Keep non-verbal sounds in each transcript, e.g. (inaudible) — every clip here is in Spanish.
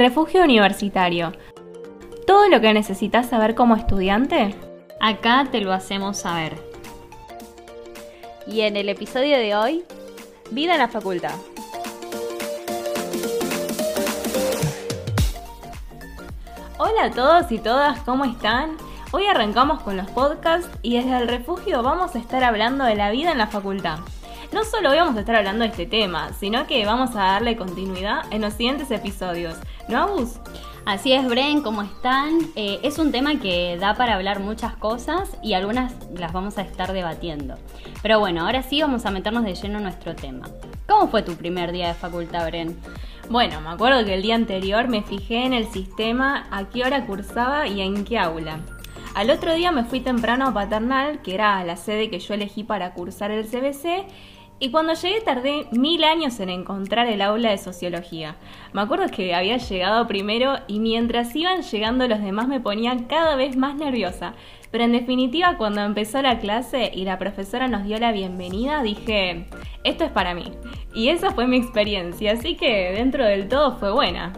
Refugio Universitario. Todo lo que necesitas saber como estudiante, acá te lo hacemos saber. Y en el episodio de hoy, vida en la facultad. Hola a todos y todas, ¿cómo están? Hoy arrancamos con los podcasts y desde el refugio vamos a estar hablando de la vida en la facultad. No solo vamos a estar hablando de este tema, sino que vamos a darle continuidad en los siguientes episodios. ¿No, Agus? Así es, Bren, ¿cómo están? Eh, es un tema que da para hablar muchas cosas y algunas las vamos a estar debatiendo. Pero bueno, ahora sí vamos a meternos de lleno en nuestro tema. ¿Cómo fue tu primer día de facultad, Bren? Bueno, me acuerdo que el día anterior me fijé en el sistema, a qué hora cursaba y en qué aula. Al otro día me fui temprano a Paternal, que era la sede que yo elegí para cursar el CBC, y cuando llegué tardé mil años en encontrar el aula de sociología. Me acuerdo que había llegado primero y mientras iban llegando los demás me ponían cada vez más nerviosa. Pero en definitiva cuando empezó la clase y la profesora nos dio la bienvenida dije, esto es para mí. Y esa fue mi experiencia, así que dentro del todo fue buena.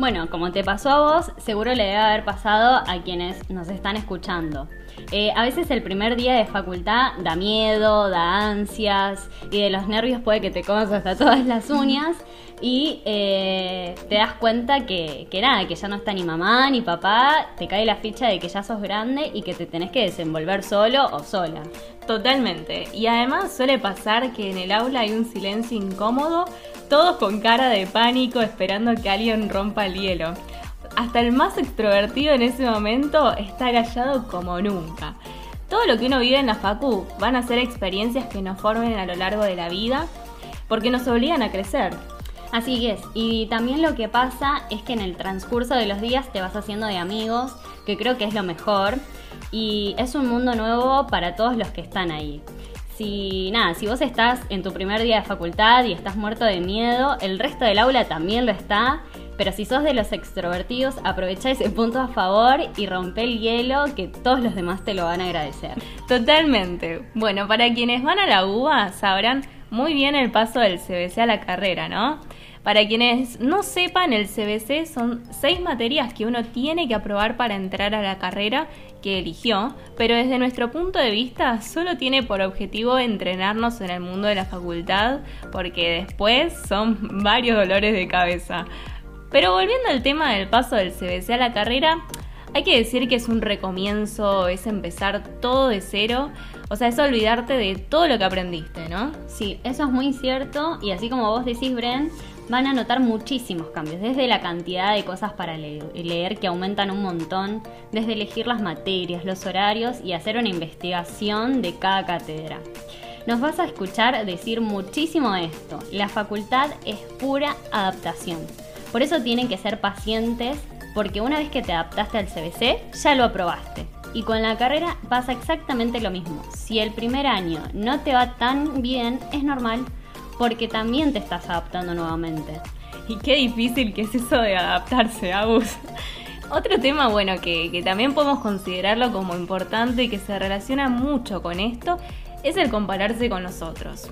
Bueno, como te pasó a vos, seguro le debe haber pasado a quienes nos están escuchando. Eh, a veces el primer día de facultad da miedo, da ansias y de los nervios puede que te comas hasta todas las uñas y eh, te das cuenta que, que nada, que ya no está ni mamá ni papá, te cae la ficha de que ya sos grande y que te tenés que desenvolver solo o sola. Totalmente. Y además suele pasar que en el aula hay un silencio incómodo todos con cara de pánico esperando que alguien rompa el hielo. Hasta el más extrovertido en ese momento está callado como nunca. Todo lo que uno vive en la facu van a ser experiencias que nos formen a lo largo de la vida porque nos obligan a crecer. Así es, y también lo que pasa es que en el transcurso de los días te vas haciendo de amigos, que creo que es lo mejor, y es un mundo nuevo para todos los que están ahí si nada, si vos estás en tu primer día de facultad y estás muerto de miedo, el resto del aula también lo está. Pero si sos de los extrovertidos, aprovecha ese punto a favor y rompe el hielo que todos los demás te lo van a agradecer. Totalmente. Bueno, para quienes van a la UBA sabrán muy bien el paso del CBC a la carrera, ¿no? Para quienes no sepan, el CBC son seis materias que uno tiene que aprobar para entrar a la carrera que eligió, pero desde nuestro punto de vista solo tiene por objetivo entrenarnos en el mundo de la facultad, porque después son varios dolores de cabeza. Pero volviendo al tema del paso del CBC a la carrera, hay que decir que es un recomienzo, es empezar todo de cero, o sea, es olvidarte de todo lo que aprendiste, ¿no? Sí, eso es muy cierto y así como vos decís, Bren, van a notar muchísimos cambios, desde la cantidad de cosas para leer, que aumentan un montón, desde elegir las materias, los horarios y hacer una investigación de cada cátedra. Nos vas a escuchar decir muchísimo esto, la facultad es pura adaptación. Por eso tienen que ser pacientes porque una vez que te adaptaste al CBC, ya lo aprobaste. Y con la carrera pasa exactamente lo mismo. Si el primer año no te va tan bien, es normal, porque también te estás adaptando nuevamente. Y qué difícil que es eso de adaptarse, Agus. (laughs) Otro tema, bueno, que, también podemos considerarlo como importante y que se relaciona mucho con esto, es el compararse con los otros.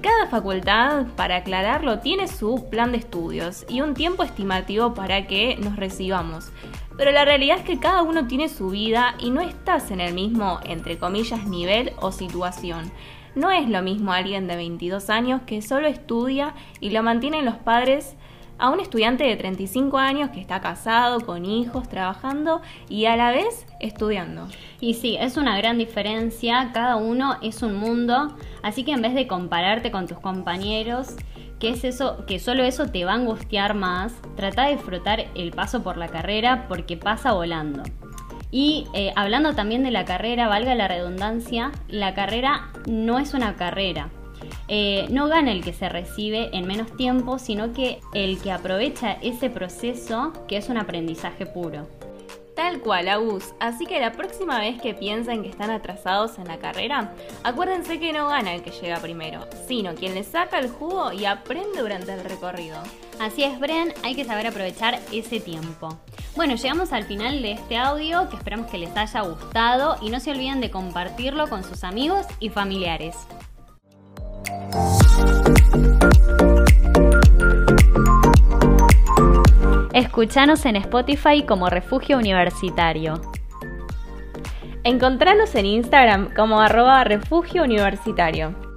Cada facultad, para aclararlo, tiene su plan de estudios y un tiempo estimativo para que nos recibamos. Pero la realidad es que cada uno tiene su vida y no estás en el mismo, entre comillas, nivel o situación. No es lo mismo alguien de 22 años que solo estudia y lo mantienen los padres a un estudiante de 35 años que está casado, con hijos, trabajando y a la vez estudiando. Y sí, es una gran diferencia, cada uno es un mundo, así que en vez de compararte con tus compañeros, que es eso, que solo eso te va a angustiar más, trata de disfrutar el paso por la carrera porque pasa volando. Y eh, hablando también de la carrera, valga la redundancia, la carrera no es una carrera. Eh, no gana el que se recibe en menos tiempo, sino que el que aprovecha ese proceso que es un aprendizaje puro. Tal cual, Agus. Así que la próxima vez que piensen que están atrasados en la carrera, acuérdense que no gana el que llega primero, sino quien le saca el jugo y aprende durante el recorrido. Así es, Bren, hay que saber aprovechar ese tiempo. Bueno, llegamos al final de este audio que esperamos que les haya gustado y no se olviden de compartirlo con sus amigos y familiares. Escuchanos en Spotify como Refugio Universitario. Encontranos en Instagram como arroba refugio universitario.